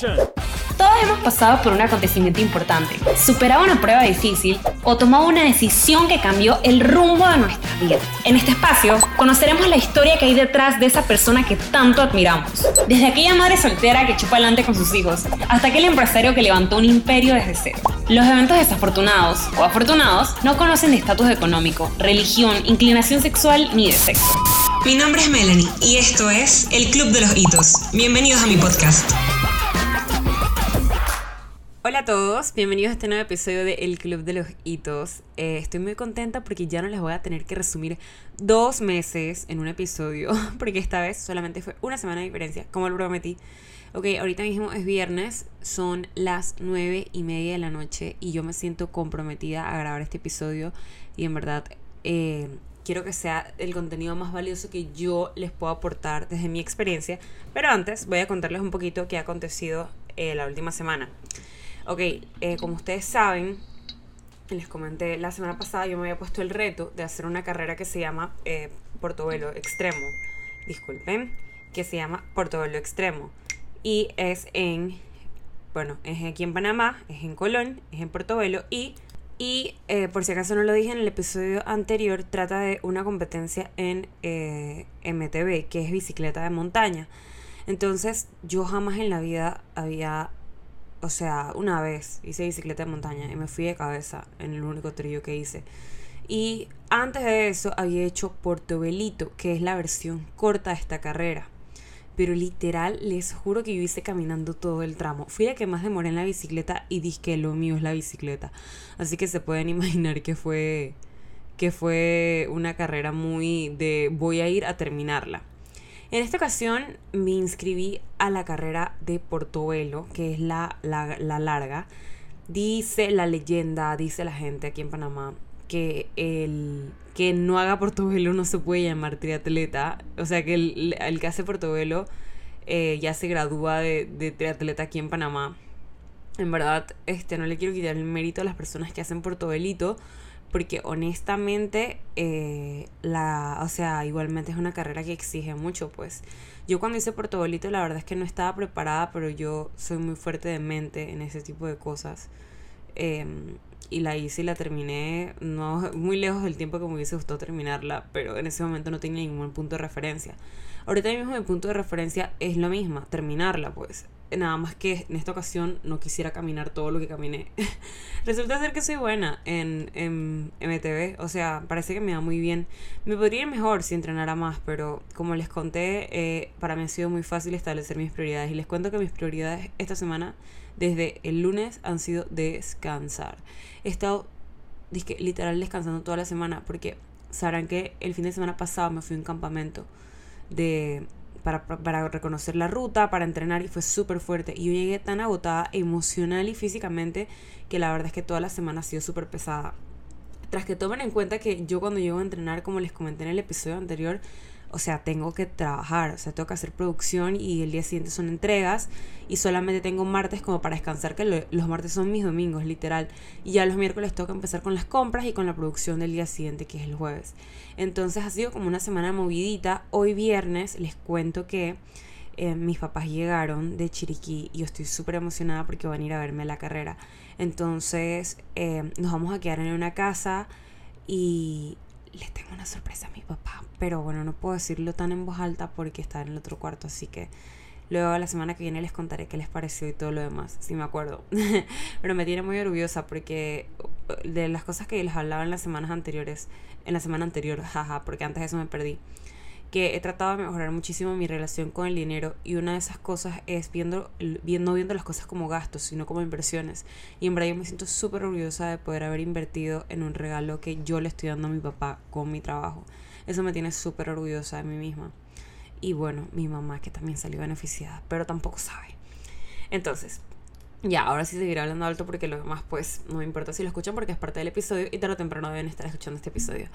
Todos hemos pasado por un acontecimiento importante, superado una prueba difícil o tomado una decisión que cambió el rumbo de nuestra vida. En este espacio conoceremos la historia que hay detrás de esa persona que tanto admiramos. Desde aquella madre soltera que chupa adelante con sus hijos, hasta aquel empresario que levantó un imperio desde cero. Los eventos desafortunados o afortunados no conocen de estatus económico, religión, inclinación sexual ni de sexo. Mi nombre es Melanie y esto es El Club de los Hitos. Bienvenidos a mi podcast. Hola a todos, bienvenidos a este nuevo episodio de El Club de los Hitos. Eh, estoy muy contenta porque ya no les voy a tener que resumir dos meses en un episodio, porque esta vez solamente fue una semana de diferencia, como lo prometí. Ok, ahorita mismo es viernes, son las nueve y media de la noche y yo me siento comprometida a grabar este episodio y en verdad eh, quiero que sea el contenido más valioso que yo les puedo aportar desde mi experiencia. Pero antes voy a contarles un poquito qué ha acontecido eh, la última semana. Ok, eh, como ustedes saben, les comenté la semana pasada, yo me había puesto el reto de hacer una carrera que se llama eh, Portobelo Extremo. Disculpen, que se llama Portobelo Extremo. Y es en, bueno, es aquí en Panamá, es en Colón, es en Portobelo y y eh, por si acaso no lo dije en el episodio anterior, trata de una competencia en eh, MTB, que es bicicleta de montaña. Entonces yo jamás en la vida había o sea, una vez hice bicicleta de montaña y me fui de cabeza en el único trillo que hice. Y antes de eso había hecho Portobelito, que es la versión corta de esta carrera. Pero literal, les juro que yo hice caminando todo el tramo. Fui la que más demoré en la bicicleta y dije que lo mío es la bicicleta. Así que se pueden imaginar que fue que fue una carrera muy de voy a ir a terminarla. En esta ocasión me inscribí a la carrera de Portobelo, que es la, la, larga. Dice la leyenda, dice la gente aquí en Panamá, que el que no haga Portobelo no se puede llamar triatleta. O sea que el, que hace Portobelo eh, ya se gradúa de, de, triatleta aquí en Panamá. En verdad, este, no le quiero quitar el mérito a las personas que hacen Portobelito porque honestamente, eh, la, o sea, igualmente es una carrera que exige mucho, pues. Yo cuando hice Portobolito la verdad es que no estaba preparada, pero yo soy muy fuerte de mente en ese tipo de cosas. Em, y la hice y la terminé, no muy lejos del tiempo que me hubiese gustado terminarla, pero en ese momento no tenía ningún punto de referencia. Ahorita mismo mi punto de referencia es lo mismo, terminarla, pues nada más que en esta ocasión no quisiera caminar todo lo que caminé. Resulta ser que soy buena en, en, MTV, o sea, parece que me va muy bien. Me podría ir mejor si entrenara más, pero como les conté, eh, para mí ha sido muy fácil establecer mis prioridades. Y les cuento que mis prioridades esta semana, desde el lunes, han sido descansar. He estado, dizque, literal, descansando toda la semana, porque sabrán que el fin de semana pasado me fui a un campamento de para, reconocer la ruta, para entrenar y fue súper fuerte. Y yo llegué tan agotada emocional y físicamente que la verdad es que toda la semana ha sido súper pesada. Tras que tomen en cuenta que yo cuando llego a entrenar, como les comenté en el episodio anterior, o sea, tengo que trabajar, o sea, tengo que hacer producción y el día siguiente son entregas y solamente tengo martes como para descansar, que los martes son mis domingos, literal. Y ya los miércoles tengo que empezar con las compras y con la producción del día siguiente, que es el jueves. Entonces ha sido como una semana movidita. Hoy viernes les cuento que eh, mis papás llegaron de Chiriquí y yo estoy súper emocionada porque van a ir a verme la carrera. Entonces eh, nos vamos a quedar en una casa y les tengo una sorpresa a mi papá. Pero bueno, no puedo decirlo tan en voz alta porque está en el otro cuarto, así que luego la semana que viene les contaré qué les pareció y todo lo demás, si me acuerdo. Pero me tiene muy orgullosa porque de las cosas que les hablaba en las semanas anteriores, en la semana anterior, jaja, porque antes de eso me perdí que he tratado de mejorar muchísimo mi relación con el dinero y una de esas cosas es viendo, viendo, no viendo las cosas como gastos, sino como inversiones. Y en verdad me siento súper orgullosa de poder haber invertido en un regalo que yo le estoy dando a mi papá con mi trabajo. Eso me tiene súper orgullosa de mí misma. Y bueno, mi mamá que también salió beneficiada, pero tampoco sabe. Entonces, ya, ahora sí seguiré hablando alto porque lo demás pues no me importa si lo escuchan porque es parte del episodio y tarde o temprano deben estar escuchando este episodio.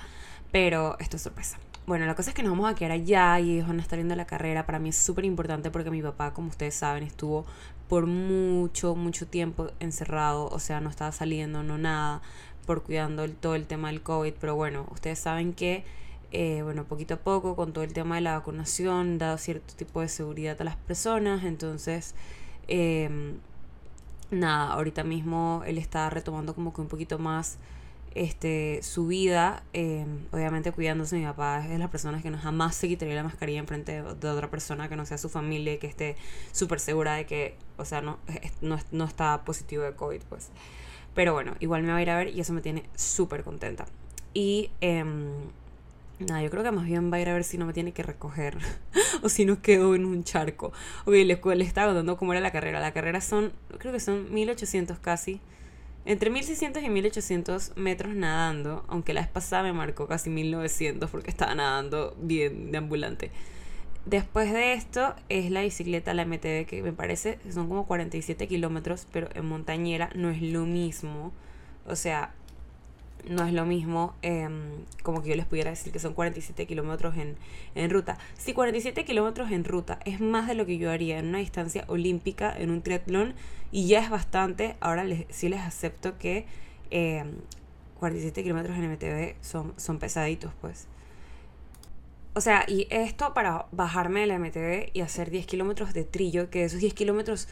Pero esto es sorpresa. Bueno, la cosa es que nos vamos a quedar allá y ellos van a estar viendo la carrera. Para mí es súper importante porque mi papá, como ustedes saben, estuvo por mucho, mucho tiempo encerrado. O sea, no estaba saliendo, no nada, por cuidando el, todo el tema del COVID. Pero bueno, ustedes saben que, eh, bueno, poquito a poco, con todo el tema de la vacunación, dado cierto tipo de seguridad a las personas. Entonces, Em, nada, ahorita mismo él está retomando como que un poquito más este, su vida, em, obviamente cuidándose. Mi papá es de las personas que no jamás se quitaría la mascarilla en frente de, otra persona que no sea su familia y que esté súper segura de que, o sea, no, no, no está positivo de COVID, pues. Pero bueno, igual me va a ir a ver y eso me tiene súper contenta. Y em, nada, yo creo que más bien va a ir a ver si no me tiene que recoger o si no quedo en un charco. Ok, les, les estaba contando cómo era la carrera. La carrera son, creo que son 1800 casi. Entre 1600 y 1800 metros nadando, aunque la vez pasada me marcó casi 1900 porque estaba nadando bien de ambulante. Después de esto es la bicicleta, la MTB, que me parece son como 47 kilómetros, pero en montañera no es lo mismo. O sea, no es lo mismo em, como que yo les pudiera decir que son 47 kilómetros en, en ruta. Si 47 kilómetros en ruta es más de lo que yo haría en una distancia olímpica, en un triatlón, y ya es bastante, ahora les, sí les acepto que 47 em, kilómetros en MTV son, son pesaditos, pues. O sea, y esto para bajarme de la MTV y hacer 10 kilómetros de trillo, que esos 10 kilómetros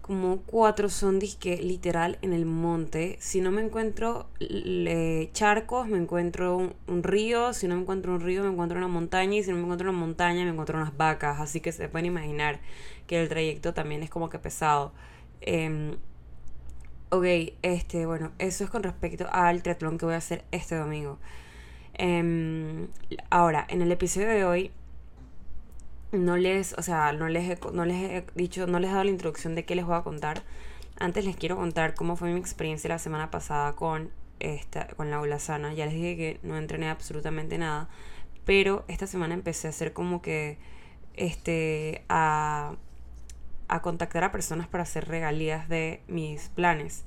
como cuatro son disque literal en el monte. Si no me encuentro charcos, me encuentro un, río. Si no me encuentro un río, me encuentro una montaña. Y si no me encuentro una montaña, me encuentro unas vacas. Así que se pueden imaginar que el trayecto también es como que pesado. Eh, ok, este, bueno, eso es con respecto al triatlón que voy a hacer este domingo. Em, ahora, en el episodio de hoy no les, o sea, no les, he, no les he dicho, no les he dado la introducción de qué les voy a contar. Antes les quiero contar cómo fue mi experiencia la semana pasada con esta, con la ola sana. Ya les dije que no entrené absolutamente nada, pero esta semana empecé a hacer como que, este, a, a contactar a personas para hacer regalías de mis planes.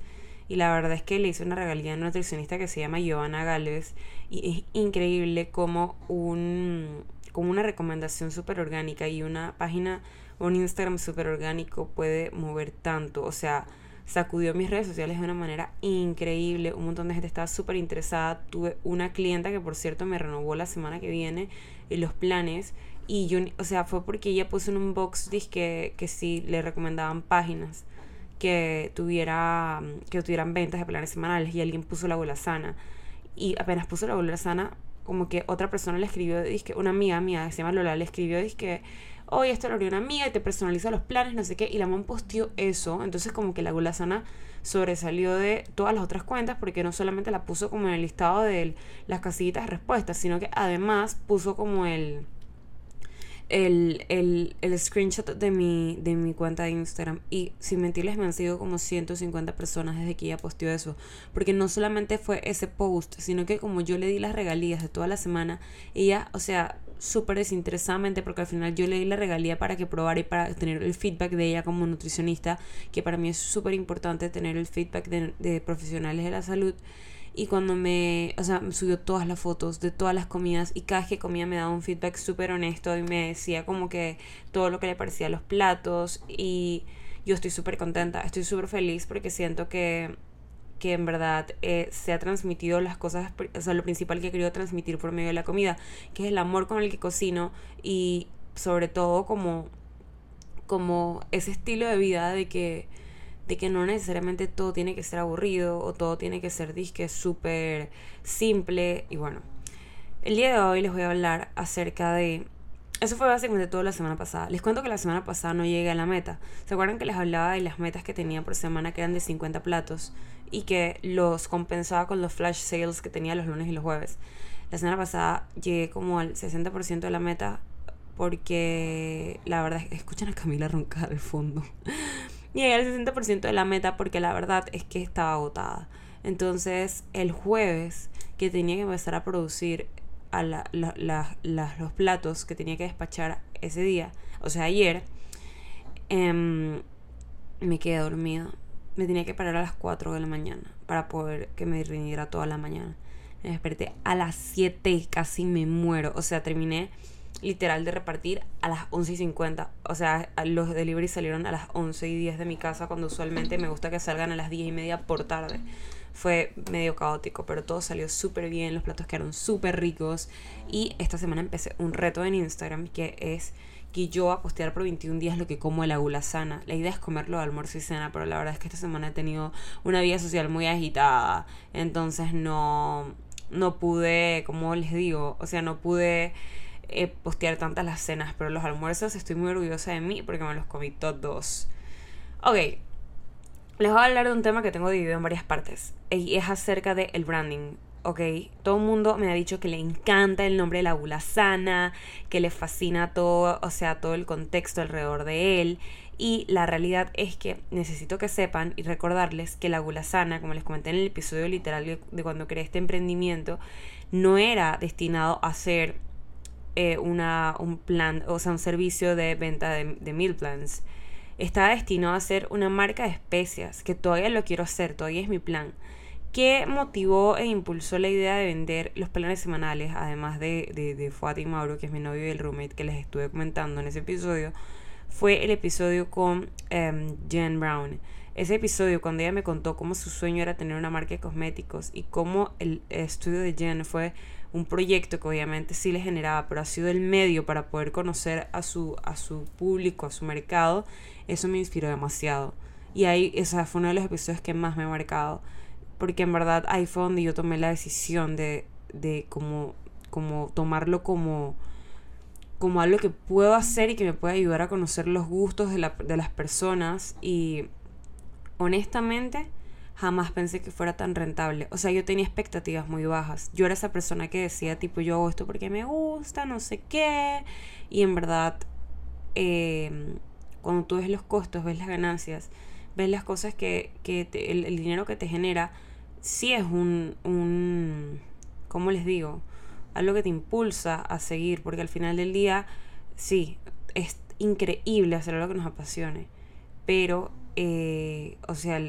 Y la verdad es que le hice una regalía a una nutricionista que se llama Giovanna Galvez. Y es increíble como un, como una recomendación súper orgánica y una página o un Instagram súper orgánico puede mover tanto. O sea, sacudió mis redes sociales de una manera increíble. Un montón de gente estaba súper interesada. Tuve una clienta que, por cierto, me renovó la semana que viene en los planes. Y yo, o sea, fue porque ella puso en un box que, que sí le recomendaban páginas que tuviera que tuvieran ventas de planes semanales y alguien puso la bola sana y apenas puso la bola sana como que otra persona le escribió, que una amiga mía que se llama Lola le escribió, que oye, esto lo haría una amiga y te personaliza los planes, no sé qué, y la mamá posteó eso, entonces como que la gula sana sobresalió de todas las otras cuentas porque no solamente la puso como en el listado de las casillitas de respuestas, sino que además puso como el el, el, el, screenshot de mi, de mi cuenta de Instagram. Y sin mentirles, me han sido como 150 personas desde que ella posteó eso. Porque no solamente fue ese post, sino que como yo le di las regalías de toda la semana, ella, o sea, súper desinteresadamente, porque al final yo le di la regalía para que probara y para tener el feedback de ella como nutricionista, que para mí es súper importante tener el feedback de profesionales de la salud. Y cuando me, o sea, me subió todas las fotos de todas las comidas y cada vez que comía me daba un feedback súper honesto y me decía como que todo lo que le parecía a los platos y yo estoy súper contenta, estoy súper feliz porque siento que, que en verdad eh, se ha transmitido las cosas, o sea, lo principal que he querido transmitir por medio de la comida, que es el amor con el que cocino y sobre todo como, como ese estilo de vida de que de que no necesariamente todo tiene que ser aburrido o todo tiene que ser disque súper simple. Y bueno, el día de hoy les voy a hablar acerca de... Eso fue básicamente toda la semana pasada. Les cuento que la semana pasada no llegué a la meta. ¿Se acuerdan que les hablaba de las metas que tenía por semana que eran de 50 platos y que los compensaba con los flash sales que tenía los lunes y los jueves? La semana pasada llegué como al 60% de la meta porque la verdad es que escuchan a Camila roncar al fondo. Llegué al 60% de la meta porque la verdad es que estaba agotada. Entonces, el jueves que tenía que empezar a producir los platos que tenía que despachar ese día, o sea, ayer, em, me quedé dormida. Me tenía que parar a las 4 de la mañana para poder que me rindiera toda la mañana. Me desperté a las 7, casi me muero. O sea, terminé literal de repartir a las 11 y 50. O sea, los deliveries salieron a las 11 y 10 de mi casa cuando usualmente me gusta que salgan a las 10 y media por tarde. Fue medio caótico, pero todo salió súper bien, los platos quedaron súper ricos y esta semana empecé un reto en Instagram que es que yo a postear por 21 días lo que como de la sana. La idea es comerlo de almuerzo y cena, pero la verdad es que esta semana he tenido una vida social muy agitada. Entonces no, no pude, como les digo, o sea, no pude eh, postear tantas las cenas, pero los almuerzos estoy muy orgullosa de mí porque me los comí todos. Ok, les voy a hablar de un tema que tengo dividido en varias partes y es acerca del el branding. Ok, todo el mundo me ha dicho que le encanta el nombre de la gula sana, que le fascina todo, o sea, todo el contexto alrededor de él. Y la realidad es que necesito que sepan y recordarles que la gula sana, como les comenté en el episodio literal de cuando creé este emprendimiento, no era destinado a ser eh, una, un plan, o sea, un servicio de venta de, de meal plans. Estaba destinado a ser una marca de especias, que todavía lo quiero hacer, todavía es mi plan ¿Qué motivó e impulsó la idea de vender los planes semanales, además de, de, de y Mauro, que es mi novio y el roommate que les estuve comentando en ese episodio? Fue el episodio con um, Jen Brown. Ese episodio, cuando ella me contó cómo su sueño era tener una marca de cosméticos y cómo el estudio de Jen fue un proyecto que obviamente sí le generaba, pero ha sido el medio para poder conocer a su, a su público, a su mercado, eso me inspiró demasiado. Y ahí, esa fue uno de los episodios que más me ha marcado porque en verdad ahí fue donde yo tomé la decisión de, de como, como tomarlo como, como algo que puedo hacer y que me puede ayudar a conocer los gustos de, la, de las personas y honestamente jamás pensé que fuera tan rentable. O sea, yo tenía expectativas muy bajas. Yo era esa persona que decía, tipo, yo hago esto porque me gusta, no sé qué. Y en verdad, eh, cuando tú ves los costos, ves las ganancias, ves las cosas que, que el, el, dinero que te genera, sí es un, un, ¿cómo les digo? Algo que te impulsa a seguir, porque al final del día, sí, es increíble hacer algo que nos apasione, pero, eh, o sea,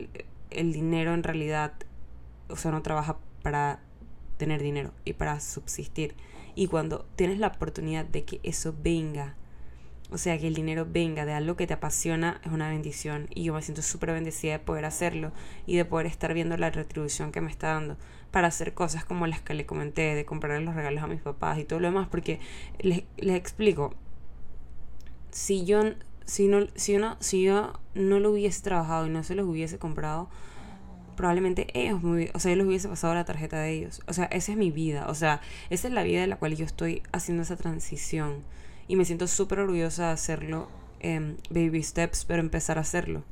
el dinero en realidad, o sea, no trabaja para tener dinero y para subsistir. Y cuando tienes la oportunidad de que eso venga o sea, que el dinero venga de algo que te apasiona es una bendición y yo me siento súper bendecida de poder hacerlo y de poder estar viendo la retribución que me está dando para hacer cosas como las que le comenté, de comprar los regalos a mis papás y todo lo demás, porque les, les explico, si yo, si, no, si, no, si yo no lo hubiese trabajado y no se los hubiese comprado, probablemente ellos, me, o sea, yo les hubiese pasado la tarjeta de ellos. O sea, esa es mi vida, o sea, esa es la vida de la cual yo estoy haciendo esa transición y me siento súper orgullosa de hacerlo en baby steps, pero empezar a hacerlo.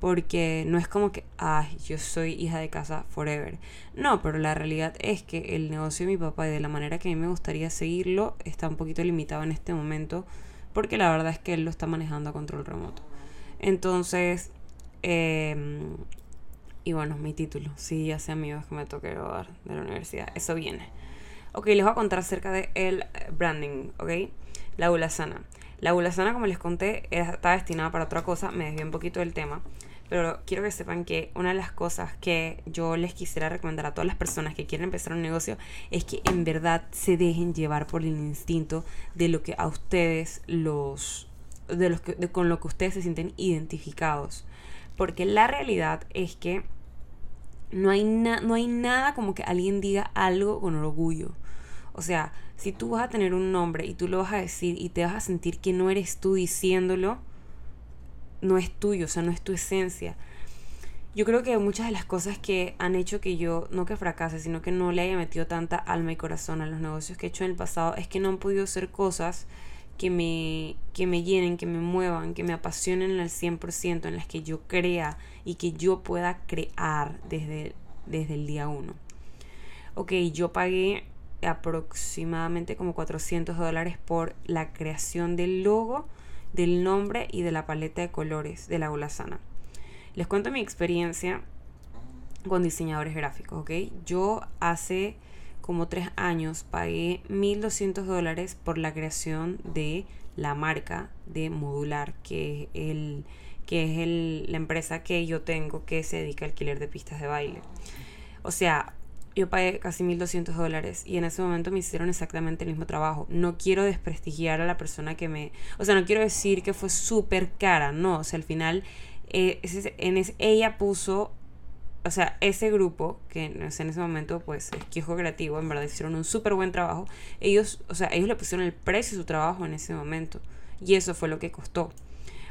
Porque no es como que, ay, yo soy hija de casa forever. No, pero la realidad es que el negocio de mi papá y de la manera que a mí me gustaría seguirlo está un poquito limitado en este momento. Porque la verdad es que él lo está manejando a control remoto. Entonces, eh, y bueno, mi título. Sí, ya sé amigos que me toque graduar de la universidad. Eso viene. Ok, les voy a contar acerca del el branding, ¿ok? La gula sana. La gula sana, como les conté, está destinada para otra cosa. Me desvié un poquito del tema. Pero quiero que sepan que una de las cosas que yo les quisiera recomendar a todas las personas que quieren empezar un negocio es que en verdad se dejen llevar por el instinto de lo que a ustedes los de los que, con lo que ustedes se sienten identificados. Porque la realidad es que no hay, no hay nada como que alguien diga algo con orgullo. O sea, si tú vas a tener un nombre y tú lo vas a decir y te vas a sentir que no eres tú diciéndolo, no es tuyo, o sea, no es tu esencia. Yo creo que muchas de las cosas que han hecho que yo, no que fracase, sino que no le haya metido tanta alma y corazón a los negocios que he hecho en el pasado, es que no han podido ser cosas que me, que me llenen, que me muevan, que me apasionen al 100%, en las que yo crea y que yo pueda crear desde, desde el día uno. Ok, yo pagué aproximadamente como 400 dólares por la creación del logo, del nombre y de la paleta de colores de la Ola Sana. Les cuento mi experiencia con diseñadores gráficos, ¿ok? Yo hace como tres años pagué 1.200 dólares por la creación de la marca de Modular, que es, el, que es el, la empresa que yo tengo que se dedica al alquiler de pistas de baile. O sea, yo pagué casi 1.200 dólares y en ese momento me hicieron exactamente el mismo trabajo. No quiero desprestigiar a la persona que me... O sea, no quiero decir que fue súper cara, no. O sea, al final eh, en ella puso... O sea, ese grupo, que en ese momento, pues, es Quejo Creativo, en verdad hicieron un súper buen trabajo. Ellos, o sea, ellos le pusieron el precio de su trabajo en ese momento. Y eso fue lo que costó.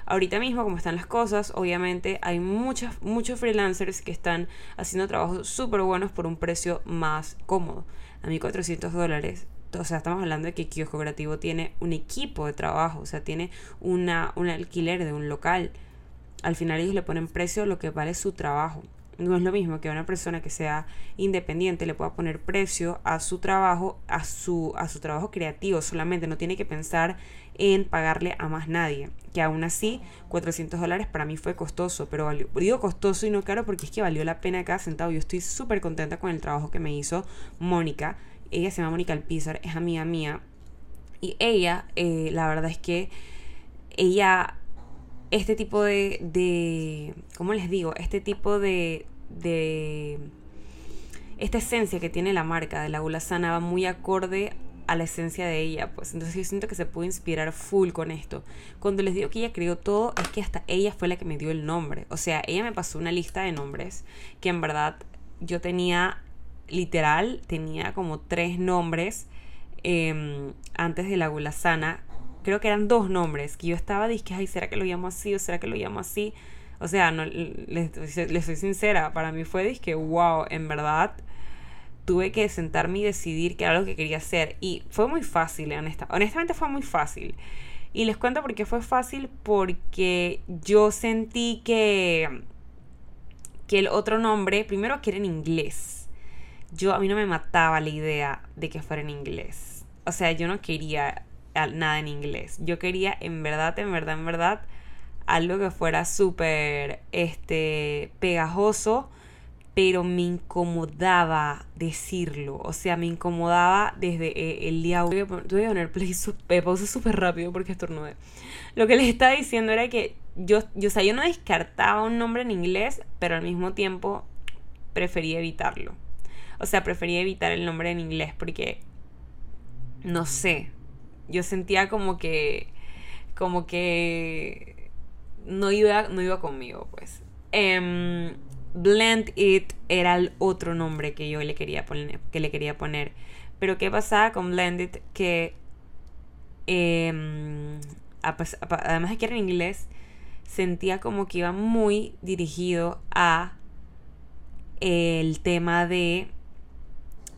Ahorita mismo, como están las cosas, obviamente hay muchos, muchos freelancers que están haciendo trabajos súper buenos por un precio más cómodo. A mí 400 dólares o sea, estamos hablando de que Kiosco Creativo tiene un equipo de trabajo, o sea, tiene una, un alquiler de un local. Al final ellos le ponen precio a lo que vale su trabajo. No es lo mismo que una persona que sea independiente le pueda poner precio a su trabajo, a su, a su trabajo creativo solamente. No tiene que pensar en pagarle a más nadie. Que aún así, 400 dólares para mí fue costoso, pero valió, digo costoso y no caro porque es que valió la pena cada centavo. Yo estoy súper contenta con el trabajo que me hizo Mónica. Ella se llama Mónica Alpizar, es amiga mía. Y ella, eh, la verdad es que ella este tipo de, de ¿cómo les digo? Este tipo de, de, esta esencia que tiene la marca de la gula sana va muy acorde a la esencia de ella, pues entonces yo siento que se puede inspirar full con esto. Cuando les digo que ella creó todo, es que hasta ella fue la que me dio el nombre. O sea, ella me pasó una lista de nombres que en verdad yo tenía, literal, tenía como tres nombres em, antes de la gula sana creo que eran dos nombres, que yo estaba, dije, ay, ¿será que lo llamo así o será que lo llamo así? O sea, no, les, soy sincera, para mí fue, dije, wow, en verdad tuve que sentarme y decidir qué era lo que quería hacer. Y fue muy fácil, honesta, honestamente fue muy fácil. Y les cuento por qué fue fácil, porque yo sentí que, que el otro nombre, primero que era en inglés. Yo, a mí no me mataba la idea de que fuera en inglés. O sea, yo no quería nada en inglés. Yo quería en verdad, en verdad, en verdad, algo que fuera súper este, pegajoso, pero me incomodaba decirlo. O sea, me incomodaba desde eh, el día... Tuve que poner play, eh, pausa súper rápido porque estornudé. Lo que les estaba diciendo era que yo, yo, o sea, yo no descartaba un nombre en inglés, pero al mismo tiempo prefería evitarlo. O sea, prefería evitar el nombre en inglés porque, no sé, yo sentía como que, como que no iba, no iba conmigo, pues. Em, Blend It era el otro nombre que yo le quería poner, que le quería poner. Pero ¿qué pasaba con Blend It? Que em, además de que era en inglés, sentía como que iba muy dirigido a el tema de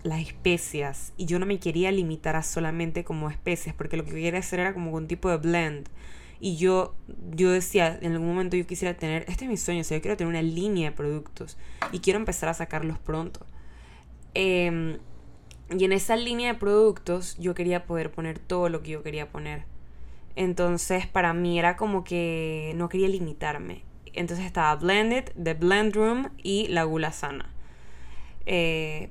las especias y yo no me quería limitar a solamente como especias porque lo que quería hacer era como un tipo de blend y yo yo decía en algún momento yo quisiera tener este es mi sueño o sea yo quiero tener una línea de productos y quiero empezar a sacarlos pronto. Em, y en esa línea de productos yo quería poder poner todo lo que yo quería poner. Entonces para mí era como que no quería limitarme. Entonces estaba Blended, The Blend Room y La Gula Sana. Eh,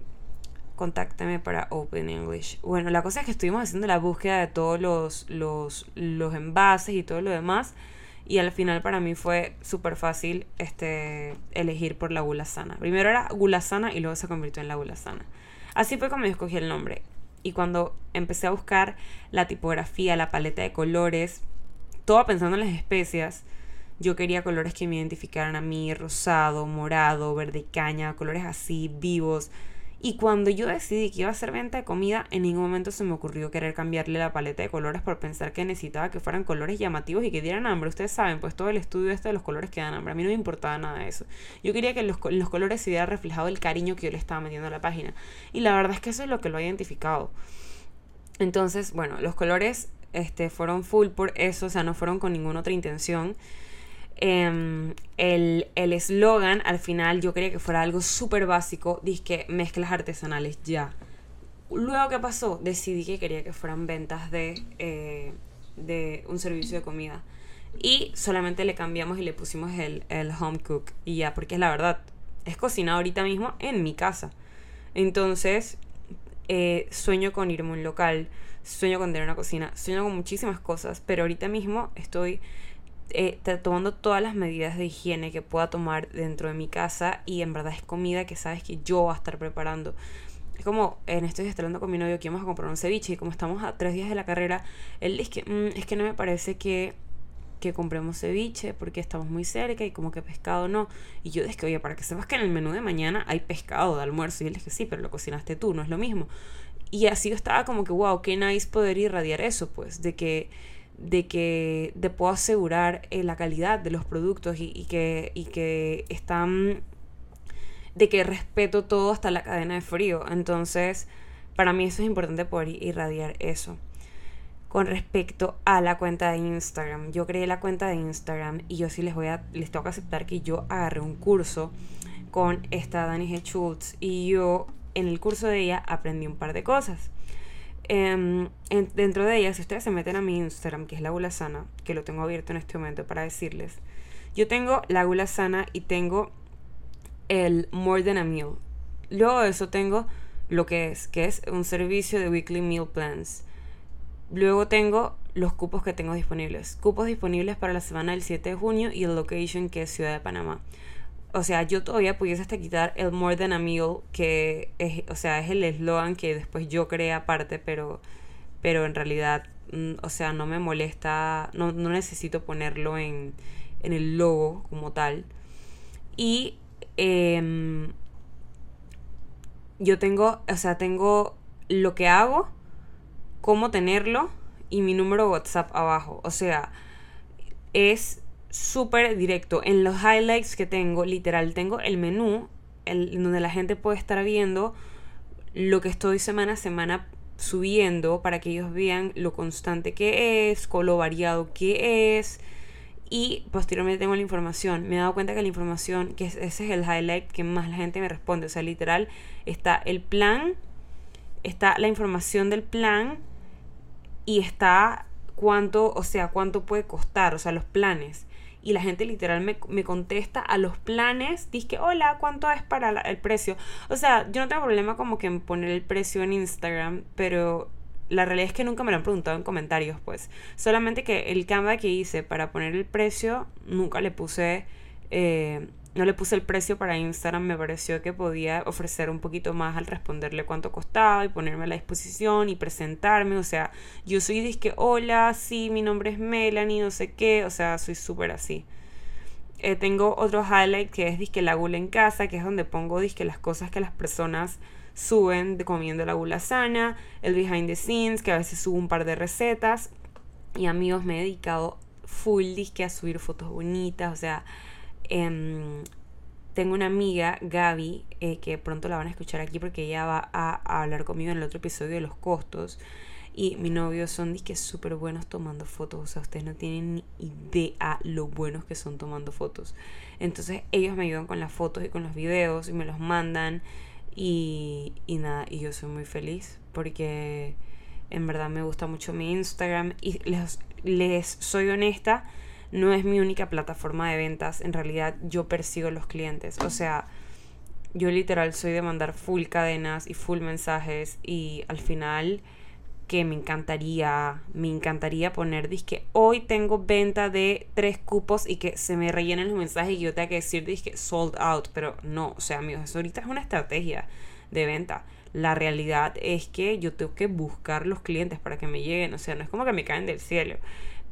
contáctame para Open English. Bueno, la cosa es que estuvimos haciendo la búsqueda de todos los, los, los envases y todo lo demás. Y al final para mí fue súper fácil este, elegir por la gula sana. Primero era gula sana y luego se convirtió en la gula sana. Así fue como yo escogí el nombre. Y cuando empecé a buscar la tipografía, la paleta de colores, todo pensando en las especias, yo quería colores que me identificaran a mí, rosado, morado, verde caña, colores así vivos y cuando yo decidí que iba a hacer venta de comida, en ningún momento se me ocurrió querer cambiarle la paleta de colores por pensar que necesitaba que fueran colores llamativos y que dieran hambre. Ustedes saben, pues todo el estudio este de los colores que dan hambre. A mí no me importaba nada de eso. Yo quería que los, los colores se hubiera reflejado el cariño que yo le estaba metiendo a la página. Y la verdad es que eso es lo que lo ha identificado. Entonces, bueno, los colores este, fueron full por eso, o sea, no fueron con ninguna otra intención. Em, el eslogan al final yo quería que fuera algo súper básico, que mezclas artesanales ya. Luego, ¿qué pasó? Decidí que quería que fueran ventas de, eh, de un servicio de comida. Y solamente le cambiamos y le pusimos el, el home cook. Y ya, porque es la verdad, es cocinar ahorita mismo en mi casa. Entonces, eh, sueño con irme a un local, sueño con tener una cocina, sueño con muchísimas cosas, pero ahorita mismo estoy eh, tomando todas las medidas de higiene que pueda tomar dentro de mi casa y en verdad es comida que sabes que yo voy a estar preparando. Es como en estoy hablando con mi novio que vamos a comprar un ceviche y como estamos a tres días de la carrera, él dice que mm, es que no me parece que, que compremos ceviche porque estamos muy cerca y como que pescado no. Y yo dije, oye, para que sepas que en el menú de mañana hay pescado de almuerzo. Y él dice, sí, pero lo cocinaste tú, no es lo mismo. Y así yo estaba como que, wow, qué nice poder irradiar eso, pues, de que de que te puedo asegurar eh, la calidad de los productos y, que, están de que respeto todo hasta la cadena de frío. Entonces, para mí eso es importante poder irradiar eso. Con respecto a la cuenta de Instagram, yo creé la cuenta de Instagram y yo sí les voy a, les tengo que aceptar que yo agarré un curso con esta Dani. Schultz y yo en el curso de ella aprendí un par de cosas. Em, dentro de ellas, si ustedes se meten a mi Instagram, que es la Gula Sana, que lo tengo abierto en este momento para decirles, yo tengo la Gula Sana y tengo el More Than a Meal. Luego de eso tengo lo que es, que es un servicio de Weekly Meal Plans. Luego tengo los cupos que tengo disponibles. Cupos disponibles para la semana del 7 de junio y el location que es Ciudad de Panamá. O sea, yo todavía pudiese hasta quitar el More Than a Meal, que es, o sea, es el eslogan que después yo creé aparte, pero, pero en realidad, mm, o sea, no me molesta, no, no necesito ponerlo en, en el logo como tal. Y Em, yo tengo, o sea, tengo lo que hago, cómo tenerlo y mi número WhatsApp abajo. O sea, es súper directo. En los highlights que tengo, literal, tengo el menú el, donde la gente puede estar viendo lo que estoy semana a semana subiendo para que ellos vean lo constante que es, con lo variado que es y posteriormente tengo la información. Me he dado cuenta que la información, que ese es el highlight que más la gente me responde. O sea, literal, está el plan, está la información del plan y está cuánto, o sea, cuánto puede costar, o sea, los planes. Y la gente literal me, me contesta a los planes, dice, hola, ¿cuánto es para el precio? O sea, yo no tengo problema como que en poner el precio en Instagram, pero la realidad es que nunca me lo han preguntado en comentarios, pues. Solamente que el Canva que hice para poner el precio, nunca le puse. Eh, no le puse el precio para Instagram, me pareció que podía ofrecer un poquito más al responderle cuánto costaba y ponerme a la disposición y presentarme. O sea, yo soy disque, hola, sí, mi nombre es Melanie, no sé qué, o sea, soy súper así. Eh, tengo otro highlight que es disque la gula en casa, que es donde pongo disque las cosas que las personas suben de comiendo la gula sana, el behind the scenes, que a veces subo un par de recetas. Y amigos, me he dedicado full disque a subir fotos bonitas, o sea, em, tengo una amiga, Gaby, eh, que pronto la van a escuchar aquí porque ella va a, hablar conmigo en el otro episodio de los costos. Y mi novio son disque súper buenos tomando fotos. O sea, ustedes no tienen ni idea lo buenos que son tomando fotos. Entonces ellos me ayudan con las fotos y con los videos y me los mandan. Y, y nada, y yo soy muy feliz porque en verdad me gusta mucho mi Instagram y les, les soy honesta, no es mi única plataforma de ventas, en realidad yo persigo los clientes, o sea, yo literal soy de mandar full cadenas y full mensajes y al final que me encantaría, me encantaría poner, que hoy tengo venta de tres cupos y que se me rellenen los mensajes y yo tenga que decir, que sold out, pero no, o sea, amigos, eso ahorita es una estrategia de venta. La realidad es que yo tengo que buscar los clientes para que me lleguen, o sea, no es como que me caen del cielo,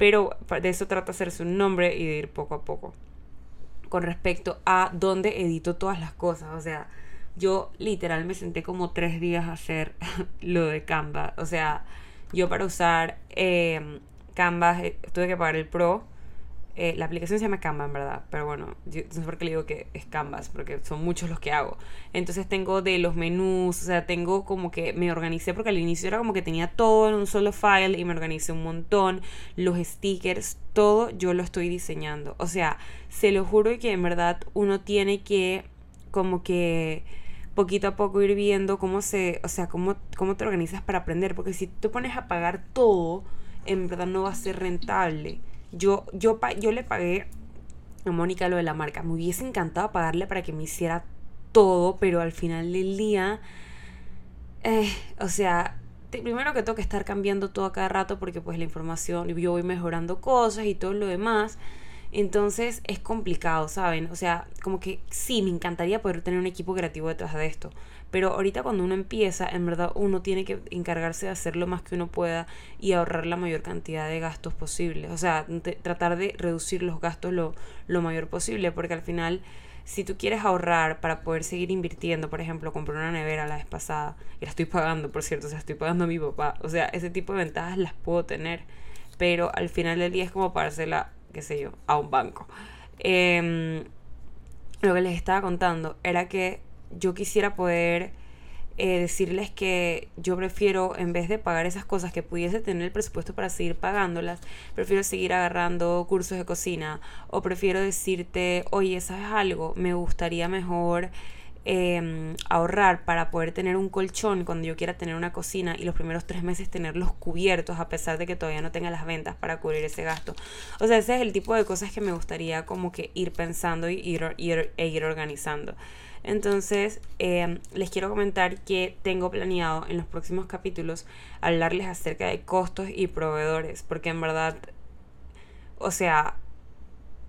pero de eso trata hacerse un nombre y de ir poco a poco. Con respecto a dónde edito todas las cosas, o sea, yo literal me senté como tres días a hacer lo de Canva. O sea, yo para usar eh, Canva tuve que pagar el Pro. Eh, la aplicación se llama Canva, en verdad. Pero bueno, yo, no sé por qué le digo que es Canvas, porque son muchos los que hago. Entonces tengo de los menús, o sea, tengo como que me organicé, porque al inicio era como que tenía todo en un solo file y me organicé un montón. Los stickers, todo yo lo estoy diseñando. O sea, se lo juro que en verdad uno tiene que como que poquito a poco ir viendo cómo se, o sea, cómo, cómo te organizas para aprender, porque si te pones a pagar todo, en verdad no va a ser rentable. Yo, yo, yo le pagué a Mónica lo de la marca, me hubiese encantado pagarle para que me hiciera todo, pero al final del día, eh, o sea, primero que tengo que estar cambiando todo a cada rato porque pues la información, yo voy mejorando cosas y todo lo demás. Entonces es complicado, ¿saben? O sea, como que sí, me encantaría poder tener un equipo creativo detrás de esto. Pero ahorita cuando uno empieza, en verdad uno tiene que encargarse de hacer lo más que uno pueda y ahorrar la mayor cantidad de gastos posibles. O sea, tratar de reducir los gastos lo, lo mayor posible. Porque al final, si tú quieres ahorrar para poder seguir invirtiendo, por ejemplo, compré una nevera la vez pasada y la estoy pagando, por cierto, o sea, estoy pagando a mi papá. O sea, ese tipo de ventajas las puedo tener pero al final del día es como pagársela, qué sé yo, a un banco. Em, lo que les estaba contando era que yo quisiera poder eh, decirles que yo prefiero, en vez de pagar esas cosas que pudiese tener el presupuesto para seguir pagándolas, prefiero seguir agarrando cursos de cocina o prefiero decirte, oye, ¿sabes algo? Me gustaría mejor Em, ahorrar para poder tener un colchón cuando yo quiera tener una cocina y los primeros tres meses tenerlos cubiertos a pesar de que todavía no tenga las ventas para cubrir ese gasto. O sea, ese es el tipo de cosas que me gustaría como que ir pensando y ir, ir, e ir organizando. Entonces, em, les quiero comentar que tengo planeado en los próximos capítulos hablarles acerca de costos y proveedores, porque en verdad, o sea,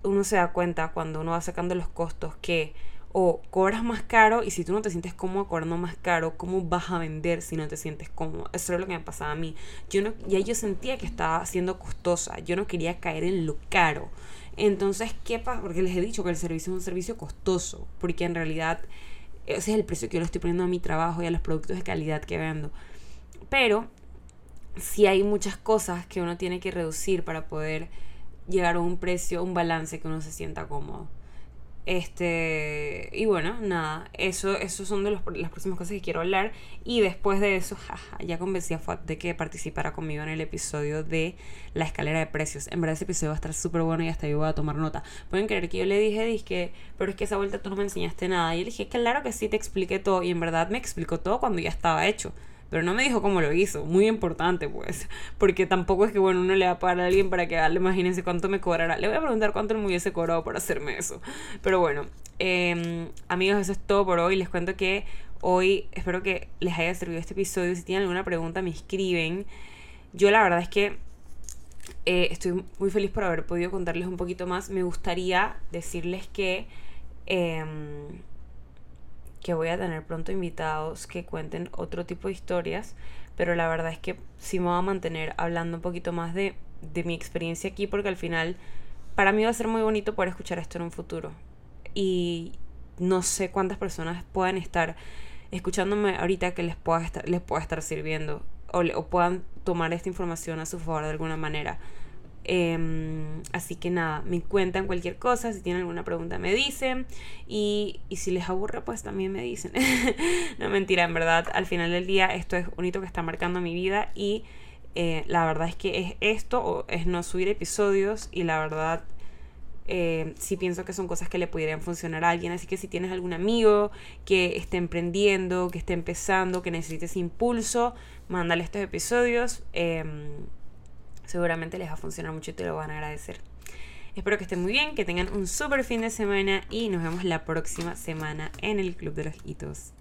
uno se da cuenta cuando uno va sacando los costos que o cobras más caro y si tú no te sientes cómodo cobrando más caro, ¿cómo vas a vender si no te sientes cómodo? Eso es lo que me pasaba a mí. Yo no, ya yo sentía que estaba siendo costosa, yo no quería caer en lo caro. Entonces, ¿qué pasa? Porque les he dicho que el servicio es un servicio costoso, porque en realidad ese es el precio que yo le estoy poniendo a mi trabajo y a los productos de calidad que vendo. Pero si hay muchas cosas que uno tiene que reducir para poder llegar a un precio, un balance que uno se sienta cómodo. Este, y bueno, nada, eso, eso son de los, las próximas cosas que quiero hablar. Y después de eso, ya convencí a Fuad de que participara conmigo en el episodio de la escalera de precios. En verdad, ese episodio va a estar súper bueno y hasta yo voy a tomar nota. Pueden creer que yo le dije, dije, pero es que esa vuelta tú no me enseñaste nada. Y yo le dije, claro que sí, te expliqué todo. Y en verdad me explicó todo cuando ya estaba hecho pero no me dijo cómo lo hizo. Muy importante, pues. Porque tampoco es que, bueno, uno le va a pagar a alguien para que, dale, imagínense cuánto me cobrará. Le voy a preguntar cuánto me hubiese cobrado por hacerme eso. Pero bueno, em, amigos, eso es todo por hoy. Les cuento que hoy espero que les haya servido este episodio. Si tienen alguna pregunta, me escriben. Yo la verdad es que eh, estoy muy feliz por haber podido contarles un poquito más. Me gustaría decirles que... Em, que voy a tener pronto invitados que cuenten otro tipo de historias, pero la verdad es que sí me voy a mantener hablando un poquito más de, de mi experiencia aquí porque al final para mí va a ser muy bonito poder escuchar esto en un futuro. Y no sé cuántas personas puedan estar escuchándome ahorita que les pueda estar, les pueda estar sirviendo o, o puedan tomar esta información a su favor de alguna manera. Em, así que nada, me cuentan cualquier cosa, si tienen alguna pregunta me dicen y, y si les aburre pues también me dicen. no mentira, en verdad, al final del día esto es un hito que está marcando mi vida y eh, la verdad es que es esto o es no subir episodios y la verdad eh, sí pienso que son cosas que le pudieran funcionar a alguien. Así que si tienes algún amigo que esté emprendiendo, que esté empezando, que necesites impulso, mándale estos episodios. Em, seguramente les va a funcionar mucho y te lo van a agradecer. Espero que estén muy bien, que tengan un súper fin de semana y nos vemos la próxima semana en el Club de los Hitos.